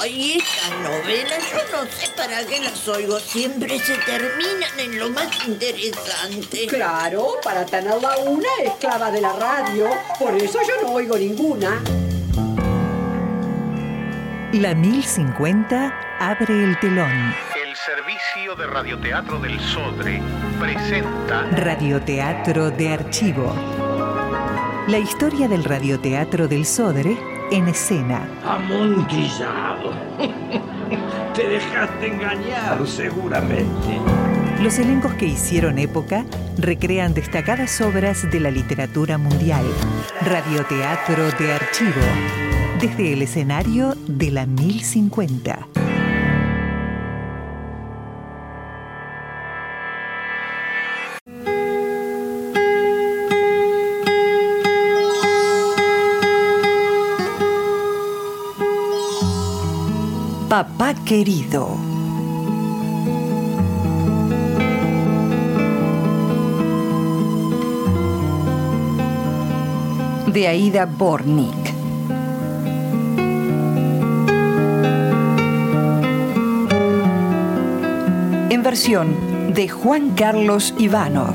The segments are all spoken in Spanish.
Ay, estas novelas, yo no sé para qué las oigo. Siempre se terminan en lo más interesante. Claro, para tenerla una esclava de la radio. Por eso yo no oigo ninguna. La 1050 abre el telón. El servicio de radioteatro del Sodre presenta Radioteatro de archivo. La historia del radioteatro del Sodre en escena. Amontillado. Te dejaste engañar, seguramente. Los elencos que hicieron época recrean destacadas obras de la literatura mundial. Radioteatro de archivo. Desde el escenario de la 1050. Papá querido. De Aida Bornik. En versión de Juan Carlos Ivanov.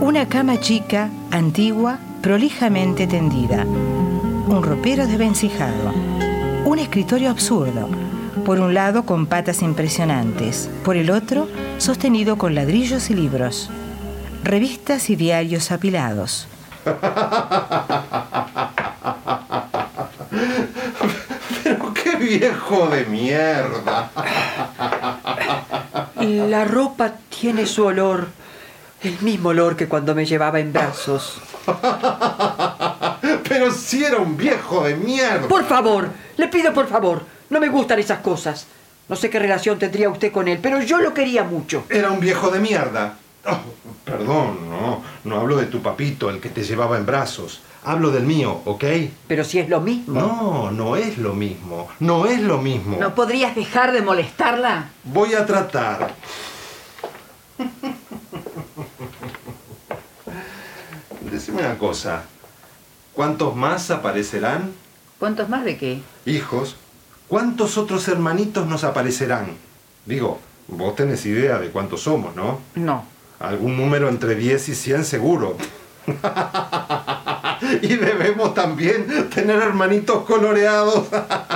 Una cama chica, antigua, prolijamente tendida, un ropero desvencijado, un escritorio absurdo, por un lado con patas impresionantes, por el otro sostenido con ladrillos y libros, revistas y diarios apilados. Pero qué viejo de mierda. La ropa tiene su olor, el mismo olor que cuando me llevaba en brazos. Pero si era un viejo de mierda. Por favor, le pido por favor, no me gustan esas cosas. No sé qué relación tendría usted con él, pero yo lo quería mucho. Era un viejo de mierda. Oh, perdón, no, no hablo de tu papito, el que te llevaba en brazos. Hablo del mío, ¿ok? Pero si es lo mismo. No, no es lo mismo. No es lo mismo. ¿No podrías dejar de molestarla? Voy a tratar. Decime una cosa. ¿Cuántos más aparecerán? ¿Cuántos más de qué? Hijos. ¿Cuántos otros hermanitos nos aparecerán? Digo, vos tenés idea de cuántos somos, ¿no? No. Algún número entre 10 y 100 seguro. y debemos también tener hermanitos coloreados.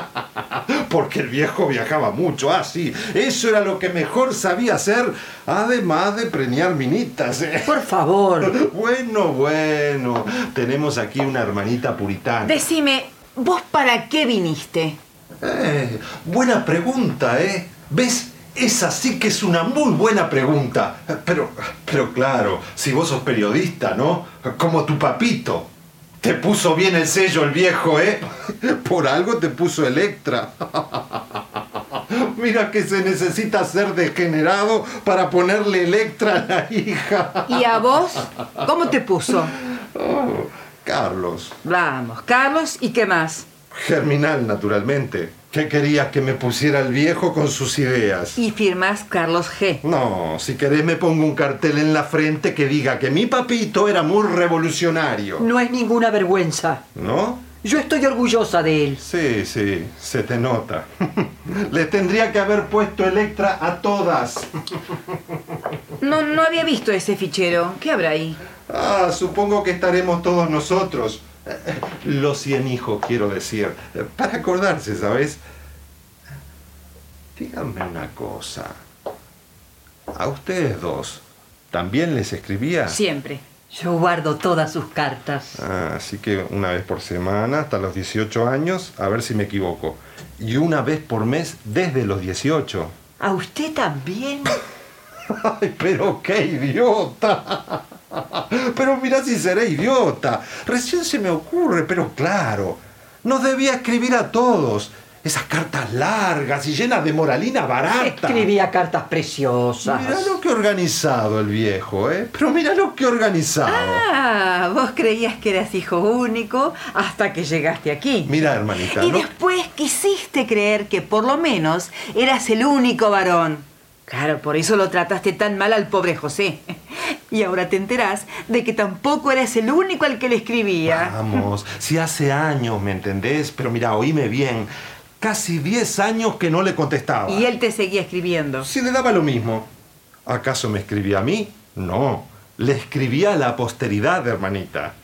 Porque el viejo viajaba mucho. Ah, sí. Eso era lo que mejor sabía hacer. Además de preñar minitas. ¿eh? Por favor. Bueno, bueno. Tenemos aquí una hermanita puritana. Decime, ¿vos para qué viniste? Eh, buena pregunta, ¿eh? ¿Ves? Esa sí que es una muy buena pregunta. Pero, pero claro, si vos sos periodista, ¿no? Como tu papito. Te puso bien el sello el viejo, ¿eh? Por algo te puso Electra. Mira que se necesita ser degenerado para ponerle Electra a la hija. ¿Y a vos? ¿Cómo te puso? Oh, Carlos. Vamos, Carlos, ¿y qué más? Germinal, naturalmente. ¿Qué querías que me pusiera el viejo con sus ideas? Y firmas Carlos G. No, si querés me pongo un cartel en la frente que diga que mi papito era muy revolucionario. No es ninguna vergüenza. ¿No? Yo estoy orgullosa de él. Sí, sí, se te nota. Le tendría que haber puesto Electra a todas. No, no había visto ese fichero. ¿Qué habrá ahí? Ah, supongo que estaremos todos nosotros. Los cien hijos, quiero decir. Para acordarse, ¿sabes? Díganme una cosa. ¿A ustedes dos también les escribía? Siempre. Yo guardo todas sus cartas. Ah, así que una vez por semana hasta los 18 años, a ver si me equivoco. Y una vez por mes desde los 18. ¿A usted también? ¡Ay, pero qué idiota! Pero mira si seré idiota. Recién se me ocurre, pero claro. Nos debía escribir a todos. Esas cartas largas y llenas de moralina barata. Escribía cartas preciosas. Mira lo que organizado el viejo, ¿eh? Pero mira lo que organizado. Ah, vos creías que eras hijo único hasta que llegaste aquí. Mira, hermanita. Y ¿no? después quisiste creer que por lo menos eras el único varón. Claro, por eso lo trataste tan mal al pobre José. Y ahora te enterás de que tampoco eres el único al que le escribía. Vamos, si hace años, ¿me entendés? Pero mira, oíme bien. Casi 10 años que no le contestaba. Y él te seguía escribiendo. Si le daba lo mismo. ¿Acaso me escribía a mí? No. Le escribía a la posteridad, hermanita.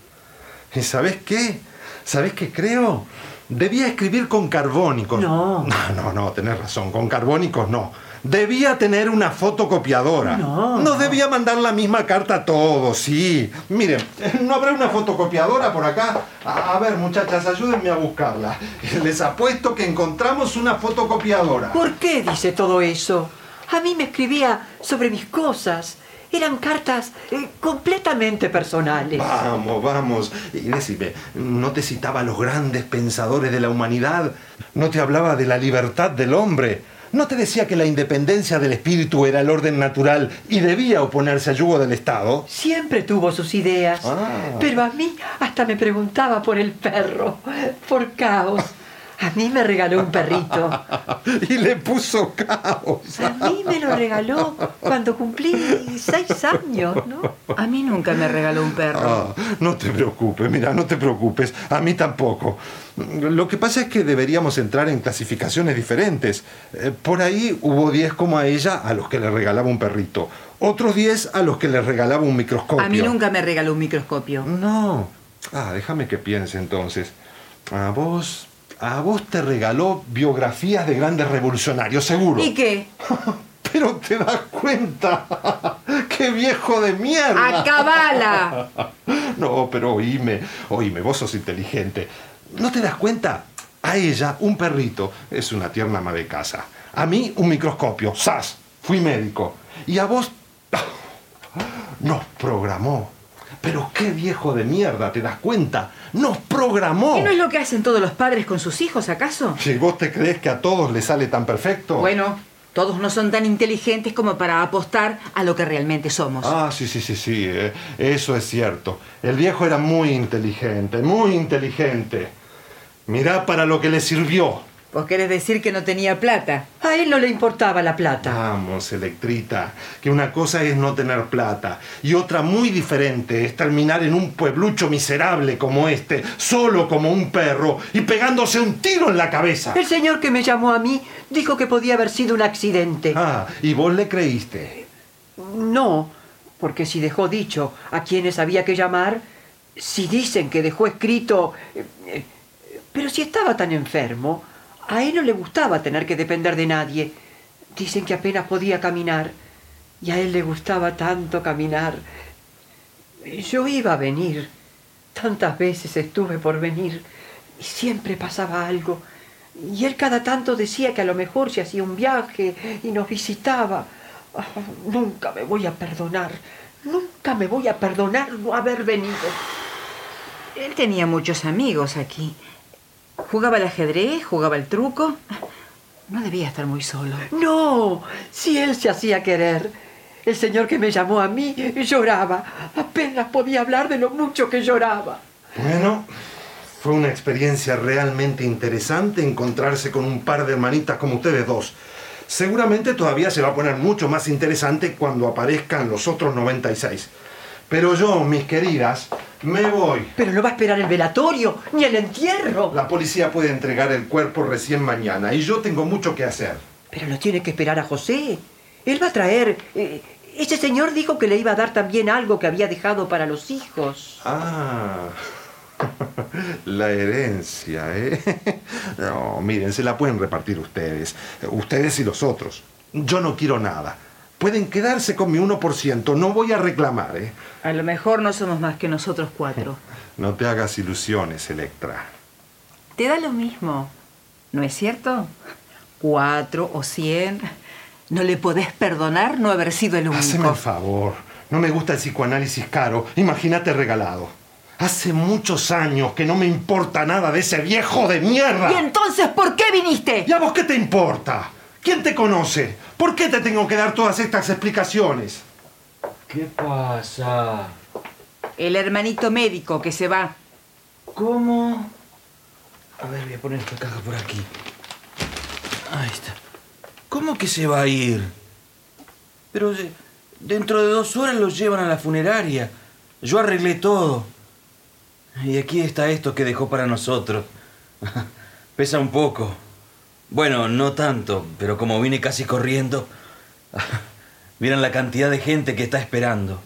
¿Y sabes qué? ¿Sabes qué creo? Debía escribir con carbónicos. No. No, no, no, tenés razón. Con carbónicos no. Debía tener una fotocopiadora. No, Nos debía mandar la misma carta a todos, sí. Miren, ¿no habrá una fotocopiadora por acá? A, a ver, muchachas, ayúdenme a buscarla. Les apuesto que encontramos una fotocopiadora. ¿Por qué dice todo eso? A mí me escribía sobre mis cosas. Eran cartas eh, completamente personales. Vamos, vamos. Y decime, ¿no te citaba a los grandes pensadores de la humanidad? ¿No te hablaba de la libertad del hombre? ¿No te decía que la independencia del espíritu era el orden natural y debía oponerse al yugo del Estado? Siempre tuvo sus ideas. Ah. Pero a mí hasta me preguntaba por el perro, por caos. A mí me regaló un perrito. y le puso caos. A mí me lo regaló cuando cumplí seis años, ¿no? A mí nunca me regaló un perro. Ah, no te preocupes, mira, no te preocupes. A mí tampoco. Lo que pasa es que deberíamos entrar en clasificaciones diferentes. Eh, Por ahí hubo 10 como a ella a los que le regalaba un perrito. Otros 10 a los que le regalaba un microscopio. A mí nunca me regaló un microscopio. No. Ah, déjame que piense entonces. A vos. A vos te regaló biografías de grandes revolucionarios, seguro. ¿Y qué? Pero te das cuenta. ¡Qué viejo de mierda! ¡Acabala! No, pero oíme, oíme, vos sos inteligente. ¿No te das cuenta? A ella, un perrito, es una tierna ama de casa. A mí, un microscopio, ¡zas! Fui médico. Y a vos, nos programó. Pero qué viejo de mierda, ¿te das cuenta? Nos programó. ¿Qué no es lo que hacen todos los padres con sus hijos, acaso? Si vos te crees que a todos les sale tan perfecto. Bueno, todos no son tan inteligentes como para apostar a lo que realmente somos. Ah, sí, sí, sí, sí, eh, eso es cierto. El viejo era muy inteligente, muy inteligente. Mirá para lo que le sirvió. ¿Vos querés decir que no tenía plata? A él no le importaba la plata. Vamos, Electrita, que una cosa es no tener plata y otra muy diferente es terminar en un pueblucho miserable como este, solo como un perro y pegándose un tiro en la cabeza. El señor que me llamó a mí dijo que podía haber sido un accidente. Ah, y vos le creíste. No, porque si dejó dicho a quienes había que llamar, si dicen que dejó escrito... eh, eh, Pero si estaba tan enfermo, a él no le gustaba tener que depender de nadie. Dicen que apenas podía caminar, y a él le gustaba tanto caminar. Yo iba a venir. Tantas veces estuve por venir, y siempre pasaba algo. Y él cada tanto decía que a lo mejor se hacía un viaje y nos visitaba. Ah, nunca me voy a perdonar, nunca me voy a perdonar no haber venido. Él tenía muchos amigos aquí. Jugaba al ajedrez, jugaba al truco. No debía estar muy solo. No, si él se hacía querer. El señor que me llamó a mí lloraba. Apenas podía hablar de lo mucho que lloraba. Bueno, fue una experiencia realmente interesante encontrarse con un par de hermanitas como ustedes dos. Seguramente todavía se va a poner mucho más interesante cuando aparezcan los otros 96. Pero yo, mis queridas, me voy. Pero no va a esperar el velatorio ni el entierro. La policía puede entregar el cuerpo recién mañana y yo tengo mucho que hacer. Pero lo tiene que esperar a José. Él va a traer... eh, ese señor dijo que le iba a dar también algo que había dejado para los hijos. Ah, la herencia, ¿eh? No, miren, se la pueden repartir ustedes, ustedes y los otros. Yo no quiero nada. Pueden quedarse con mi 1%, no voy a reclamar, ¿eh? A lo mejor no somos más que nosotros cuatro. No te hagas ilusiones, Electra. Te da lo mismo, ¿no es cierto? Cuatro o cien. No le podés perdonar no haber sido el único. Haceme el favor. No me gusta el psicoanálisis caro. Imagínate regalado. Hace muchos años que no me importa nada de ese viejo de mierda. ¿Y entonces por qué viniste? ¿Y a vos qué te importa? ¿Quién te conoce? ¿Por qué te tengo que dar todas estas explicaciones? ¿Qué pasa? El hermanito médico que se va. ¿Cómo? A ver, voy a poner esta caja por aquí. Ahí está. ¿Cómo que se va a ir? Pero, eh, Dentro de dos horas los llevan a la funeraria. Yo arreglé todo. Y aquí está esto que dejó para nosotros. Pesa un poco. Bueno, no tanto, pero como vine casi corriendo, miren la cantidad de gente que está esperando.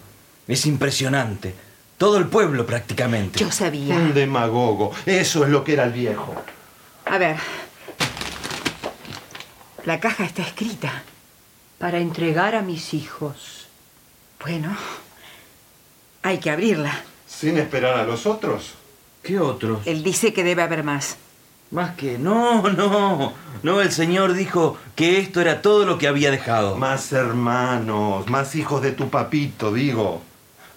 Es impresionante. Todo el pueblo prácticamente. Yo sabía. Un demagogo. Eso es lo que era el viejo. A ver. La caja está escrita. Para entregar a mis hijos. Bueno, hay que abrirla. ¿Sin esperar a los otros? ¿Qué otros? Él dice que debe haber más. Más que... No, no. No, el Señor dijo que esto era todo lo que había dejado. Más hermanos, más hijos de tu papito, digo.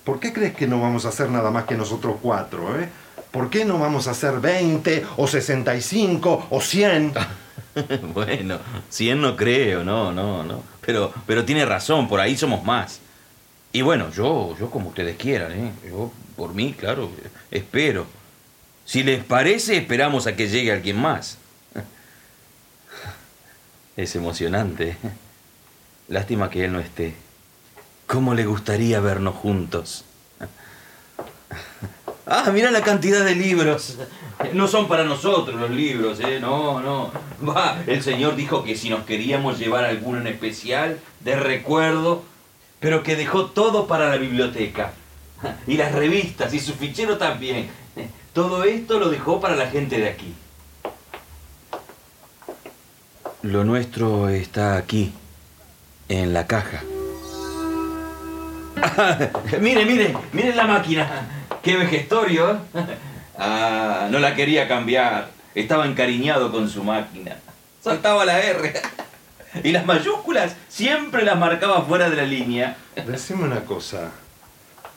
¿Por qué crees que no vamos a hacer nada más que nosotros cuatro, eh? ¿Por qué no vamos a hacer 20 o 65 o 100? bueno, 100 no creo, no, no, no. Pero, pero tiene razón, por ahí somos más. Y bueno, yo, yo como ustedes quieran, ¿eh? Yo, por mí, claro, espero. Si les parece, esperamos a que llegue alguien más. Es emocionante. Lástima que él no esté. ¿Cómo le gustaría vernos juntos? Ah, mira la cantidad de libros. No son para nosotros los libros, ¿eh? No, no. Va, el señor dijo que si nos queríamos llevar alguno en especial, de recuerdo, pero que dejó todo para la biblioteca. Y las revistas y su fichero también. Todo esto lo dejó para la gente de aquí. Lo nuestro está aquí, en la caja. mire, mire, mire la máquina. Qué vejestorio. ¿eh? Ah, no la quería cambiar. Estaba encariñado con su máquina. Saltaba la R. Y las mayúsculas siempre las marcaba fuera de la línea. Decime una cosa.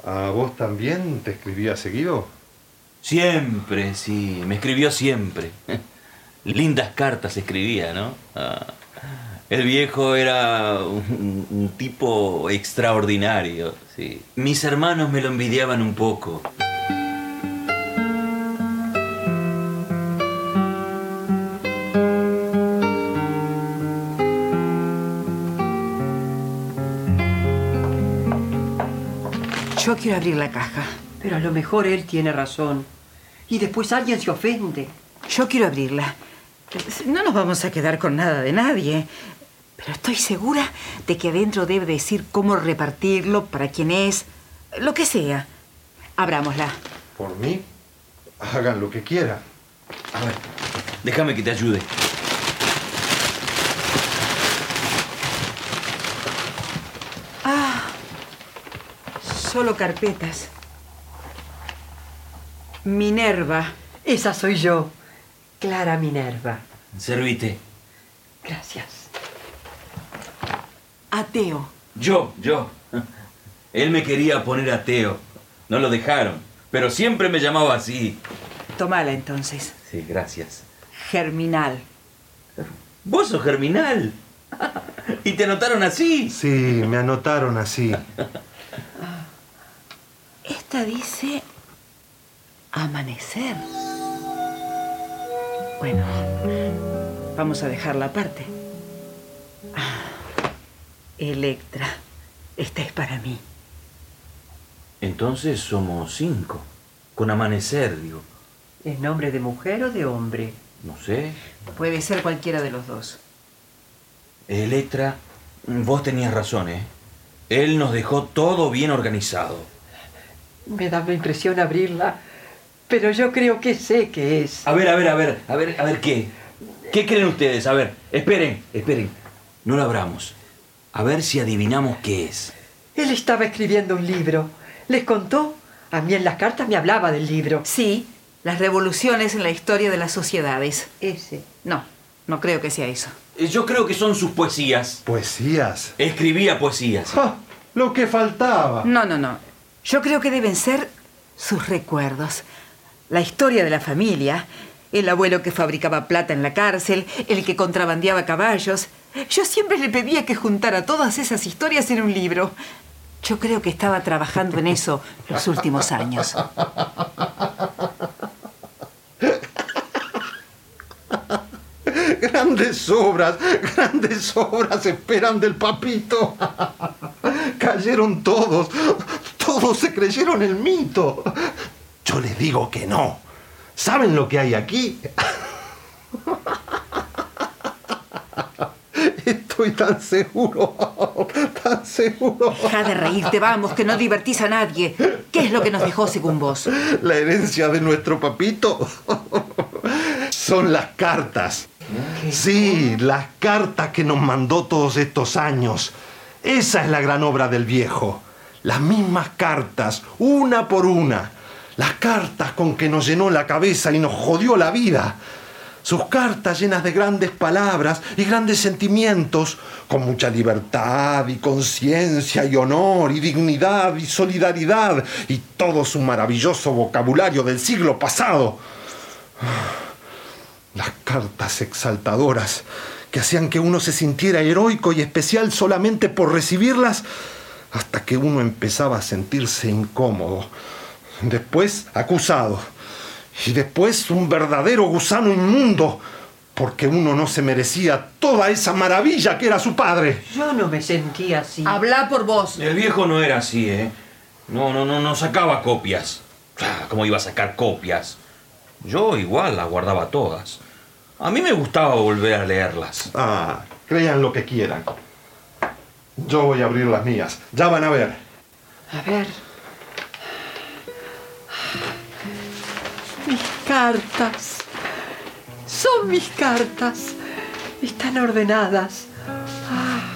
¿A vos también te escribía seguido? Siempre, sí. Me escribió siempre. Lindas cartas escribía, ¿no? Ah, el viejo era un, un tipo extraordinario, sí. Mis hermanos me lo envidiaban un poco. Yo quiero abrir la caja. Pero a lo mejor él tiene razón. Y después alguien se ofende. Yo quiero abrirla. No nos vamos a quedar con nada de nadie. Pero estoy segura de que adentro debe decir cómo repartirlo, para quién es, lo que sea. Abrámosla. Por mí, hagan lo que quieran. A ver, déjame que te ayude. Solo carpetas. Minerva. Esa soy yo. Clara Minerva. Servite. Gracias. Ateo. Yo, yo. Él me quería poner ateo. No lo dejaron. Pero siempre me llamaba así. Tomala entonces. Sí, gracias. Germinal. Vos sos germinal. ¿Y te anotaron así? Sí, me anotaron así. Esta dice amanecer. Bueno, vamos a dejarla aparte. Ah, Electra, esta es para mí. Entonces somos cinco. Con amanecer, digo. ¿Es nombre de mujer o de hombre? No sé. Puede ser cualquiera de los dos. Electra, vos tenías razón, ¿eh? Él nos dejó todo bien organizado. Me da la impresión abrirla, pero yo creo que sé qué es. A ver, a ver, a ver, a ver, a ver qué. ¿Qué creen ustedes? A ver, esperen, esperen. No lo abramos. A ver si adivinamos qué es. Él estaba escribiendo un libro. ¿Les contó? A mí en las cartas me hablaba del libro. Sí, las revoluciones en la historia de las sociedades. Ese. No, no creo que sea eso. Eh, Yo creo que son sus poesías. Poesías. Escribía poesías. ¡Ja! Lo que faltaba. No, no, no. Yo creo que deben ser sus recuerdos. La historia de la familia. El abuelo que fabricaba plata en la cárcel, el que contrabandeaba caballos. Yo siempre le pedía que juntara todas esas historias en un libro. Yo creo que estaba trabajando en eso los últimos años. Grandes obras, grandes obras esperan del papito. Cayeron todos. Todos se creyeron el mito. Yo les digo que no. ¿Saben lo que hay aquí? Estoy tan seguro, tan seguro. Deja de reírte, vamos, que no divertís a nadie. ¿Qué es lo que nos dejó según vos? La herencia de nuestro papito son las cartas. Sí, las cartas que nos mandó todos estos años. Esa es la gran obra del viejo. Las mismas cartas, una por una. Las cartas con que nos llenó la cabeza y nos jodió la vida. Sus cartas llenas de grandes palabras y grandes sentimientos, con mucha libertad y conciencia y honor y dignidad y solidaridad y todo su maravilloso vocabulario del siglo pasado. Las cartas exaltadoras que hacían que uno se sintiera heroico y especial solamente por recibirlas, hasta que uno empezaba a sentirse incómodo. Después acusado y después un verdadero gusano inmundo, porque uno no se merecía toda esa maravilla que era su padre. Yo no me sentía así. Habla por vos. El viejo no era así, ¿eh? No, no, no, no sacaba copias. Ah, ¿Cómo iba a sacar copias? Yo igual las guardaba todas. A mí me gustaba volver a leerlas. Ah, crean lo que quieran. Yo voy a abrir las mías. Ya van a ver. A ver. Mis cartas. Son mis cartas. Están ordenadas. Ah,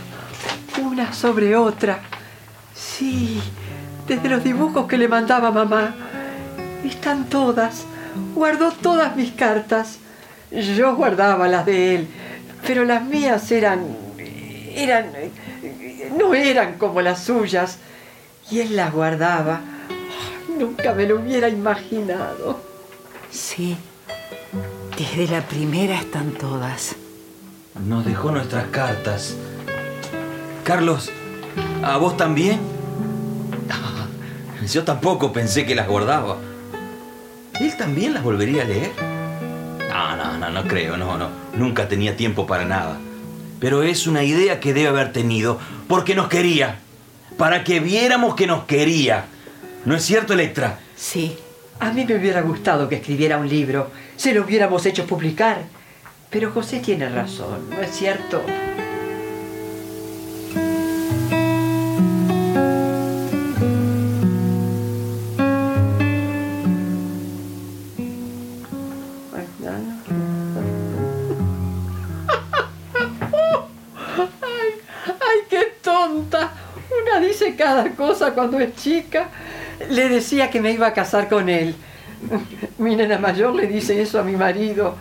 una sobre otra. Sí, desde los dibujos que le mandaba mamá. Están todas. Guardó todas mis cartas. Yo guardaba las de él, pero las mías eran... eran... no eran como las suyas. Y él las guardaba. Nunca me lo hubiera imaginado. Sí. Desde la primera están todas. Nos dejó nuestras cartas. Carlos, ¿a vos también? Yo tampoco pensé que las guardaba. ¿Él también las volvería a leer? No, no, no, no creo, no, no. Nunca tenía tiempo para nada. Pero es una idea que debe haber tenido porque nos quería. Para que viéramos que nos quería. ¿No es cierto, Electra? Sí. A mí me hubiera gustado que escribiera un libro. Se lo hubiéramos hecho publicar. Pero José tiene razón, ¿no es cierto? Cosa cuando es chica. Le decía que me iba a casar con él. Mi nena mayor le dice eso a mi marido,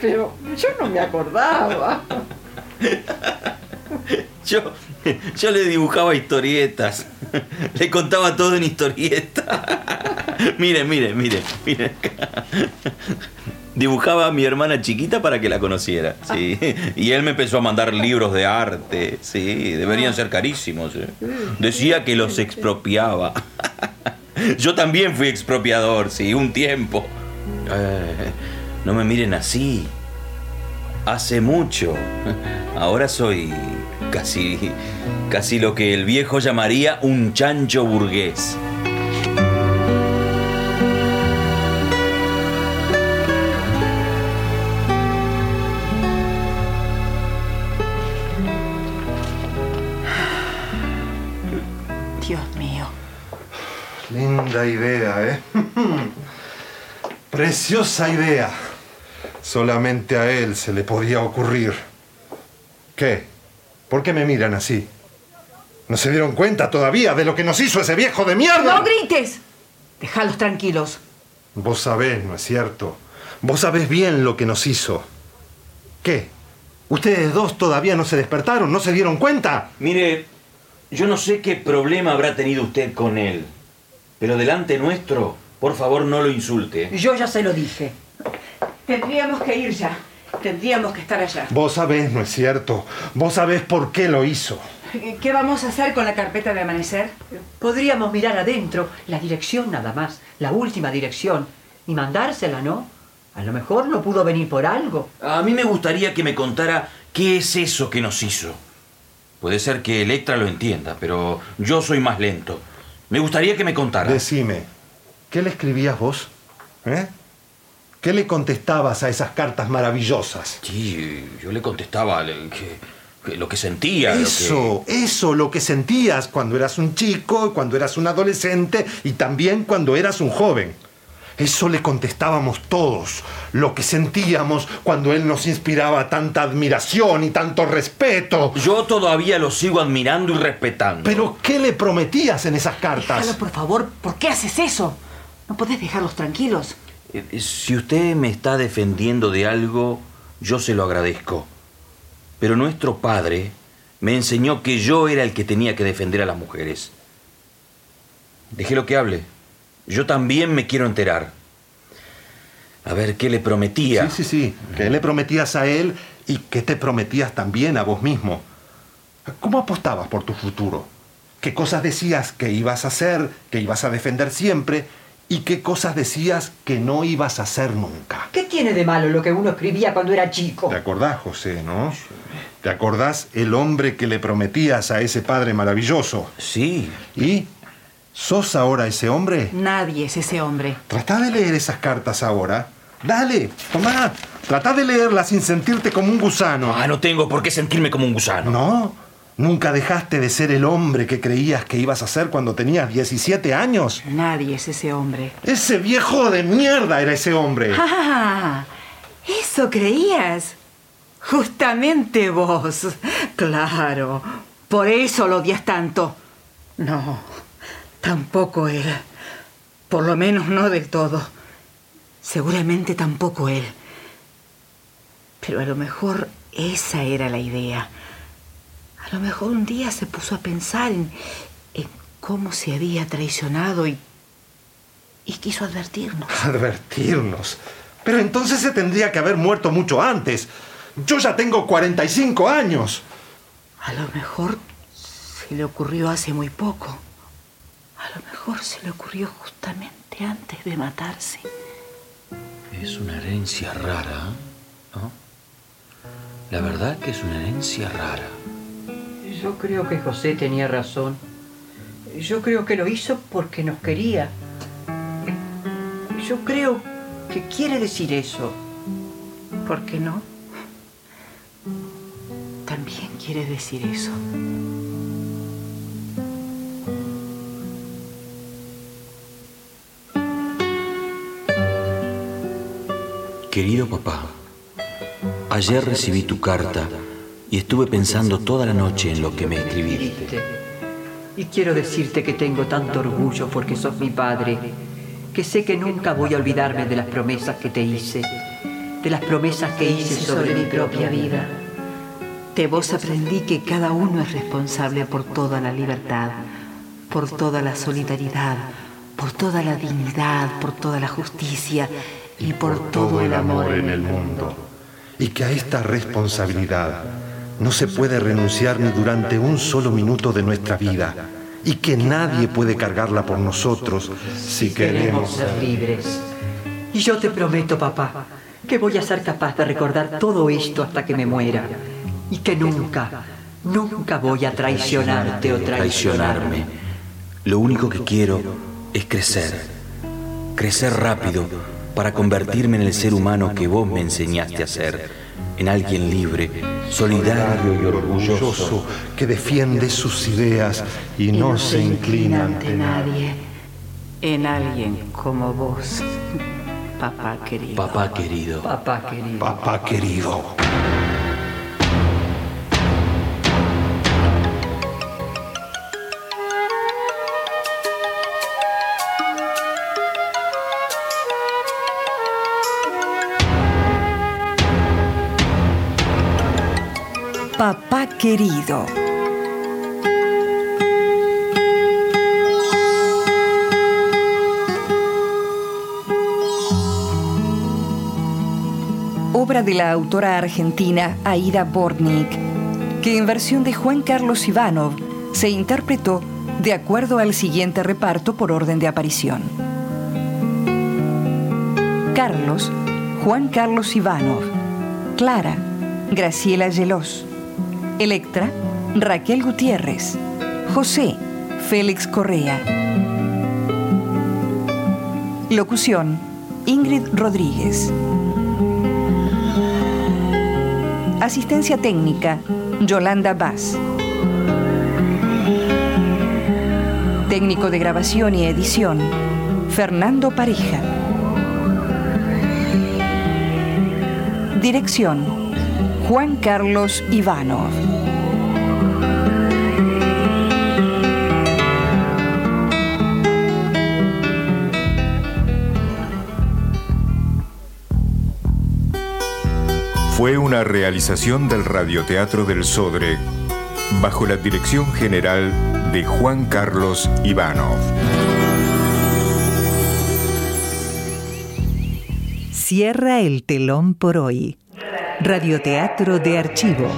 pero yo no me acordaba. Yo, yo le dibujaba historietas. Le contaba todo en historieta. Mire, mire, mire, mire. Dibujaba a mi hermana chiquita para que la conociera, sí. Y él me empezó a mandar libros de arte, sí. Deberían ser carísimos. ¿eh? Decía que los expropiaba. Yo también fui expropiador, sí, un tiempo. Eh, no me miren así. Hace mucho. Ahora soy casi, casi lo que el viejo llamaría un chancho burgués. Linda idea, ¿eh? Preciosa idea. Solamente a él se le podía ocurrir. ¿Qué? ¿Por qué me miran así? ¿No se dieron cuenta todavía de lo que nos hizo ese viejo de mierda? ¡No grites! Déjalos tranquilos. Vos sabés, ¿no es cierto? Vos sabés bien lo que nos hizo. ¿Qué? ¿Ustedes dos todavía no se despertaron? ¿No se dieron cuenta? Mire, yo no sé qué problema habrá tenido usted con él, pero delante nuestro, por favor, no lo insulte. Yo ya se lo dije. Tendríamos que ir ya. Tendríamos que estar allá. Vos sabés, ¿no es cierto? Vos sabés por qué lo hizo. ¿Qué vamos a hacer con la carpeta de amanecer? Podríamos mirar adentro, la dirección nada más, la última dirección, y mandársela, ¿no? A lo mejor no pudo venir por algo. A mí me gustaría que me contara qué es eso que nos hizo. Puede ser que Electra lo entienda, pero yo soy más lento. Me gustaría que me contara. Decime, ¿qué le escribías vos? ¿Eh? ¿Qué le contestabas a esas cartas maravillosas? Sí, yo le contestaba le- que, que lo que sentía. lo que- Eso, eso, lo que sentías cuando eras un chico, cuando eras un adolescente y también cuando eras un joven. Eso le contestábamos todos, lo que sentíamos cuando él nos inspiraba tanta admiración y tanto respeto. Yo todavía lo sigo admirando y respetando. Pero, ¿qué le prometías en esas cartas? Déjalo, por favor. ¿Por qué haces eso? ¿No podés dejarlos tranquilos? Eh, Si usted me está defendiendo de algo, yo se lo agradezco. Pero nuestro padre me enseñó que yo era el que tenía que defender a las mujeres. Déjelo que hable. Yo también me quiero enterar. A ver, ¿qué le prometía? Sí, sí, sí. ¿Qué le prometías a él y qué te prometías también a vos mismo? ¿Cómo apostabas por tu futuro? ¿Qué cosas decías que ibas a hacer, que ibas a defender siempre? ¿Y qué cosas decías que no ibas a hacer nunca? ¿Qué tiene de malo lo que uno escribía cuando era chico? ¿Te acordás, José, no? ¿Te acordás el hombre que le prometías a ese padre maravilloso? Sí. ¿Y? ¿Sos ahora ese hombre? Nadie es ese hombre. Trata de leer esas cartas ahora. Dale, tomá. Trata de leerlas sin sentirte como un gusano. Ah, no tengo por qué sentirme como un gusano. ¿No? ¿Nunca dejaste de ser el hombre que creías que ibas a ser cuando tenías 17 años? Nadie es ese hombre. Ese viejo de mierda era ese hombre. ¡Ah! ¿Eso creías? Justamente vos. Claro. Por eso lo odias tanto. No, tampoco él. Por lo menos no del todo. Seguramente tampoco él. Pero a lo mejor esa era la idea. A lo mejor un día se puso a pensar en, en cómo se había traicionado y, y quiso advertirnos. Advertirnos. Pero entonces se tendría que haber muerto mucho antes. Yo ya tengo 45 años. A lo mejor se le ocurrió hace muy poco. A lo mejor se le ocurrió justamente antes de matarse. Es una herencia rara, ¿no? La verdad que es una herencia rara. Yo creo que José tenía razón. Yo creo que lo hizo porque nos quería. Yo creo que quiere decir eso. ¿Por qué no? También quiere decir eso. Querido papá, ayer recibí tu carta y estuve pensando toda la noche en lo que me escribiste. Y quiero decirte que tengo tanto orgullo porque sos mi padre, que sé que nunca voy a olvidarme de las promesas que te hice, de las promesas que hice sobre mi propia vida. De vos aprendí que cada uno es responsable por toda la libertad, por toda la solidaridad, por toda la dignidad, por toda la justicia y por todo el amor en el mundo. Y que a esta responsabilidad no se puede renunciar ni durante un solo minuto de nuestra vida. Y que nadie puede cargarla por nosotros si Queremos ser libres. Y yo te prometo, papá, que voy a ser capaz de recordar todo esto hasta que me muera. Y que nunca, nunca voy a traicionarte o. Traicionarme. Lo único que quiero es crecer. Crecer rápido para convertirme en el ser humano que vos me enseñaste a ser. En alguien libre, solidario y orgulloso. que defiende sus ideas y, no, se inclina ante nadie. nadie. En alguien como vos, papá querido. Papá querido. Papá querido. Papá querido. Querido. Obra de la autora argentina Aida Bornik, que en versión de Juan Carlos Ivanov se interpretó de acuerdo al siguiente reparto por orden de aparición. Carlos, Juan Carlos Ivanov. Clara, Graciela Gelos. Electra, Raquel Gutiérrez, José Félix Correa. Locución, Ingrid Rodríguez. Asistencia técnica, Yolanda Vaz. Técnico de grabación y edición, Fernando Pareja. Dirección, Juan Carlos Ivanov. Fue una realización del Radioteatro del Sodre bajo la dirección general de Juan Carlos Ivanov. Cierra el telón por hoy. Radioteatro de archivo.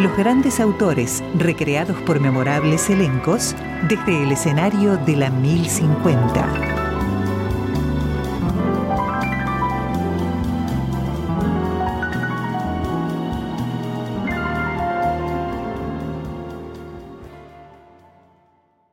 Los grandes autores recreados por memorables elencos desde el escenario de la 1050.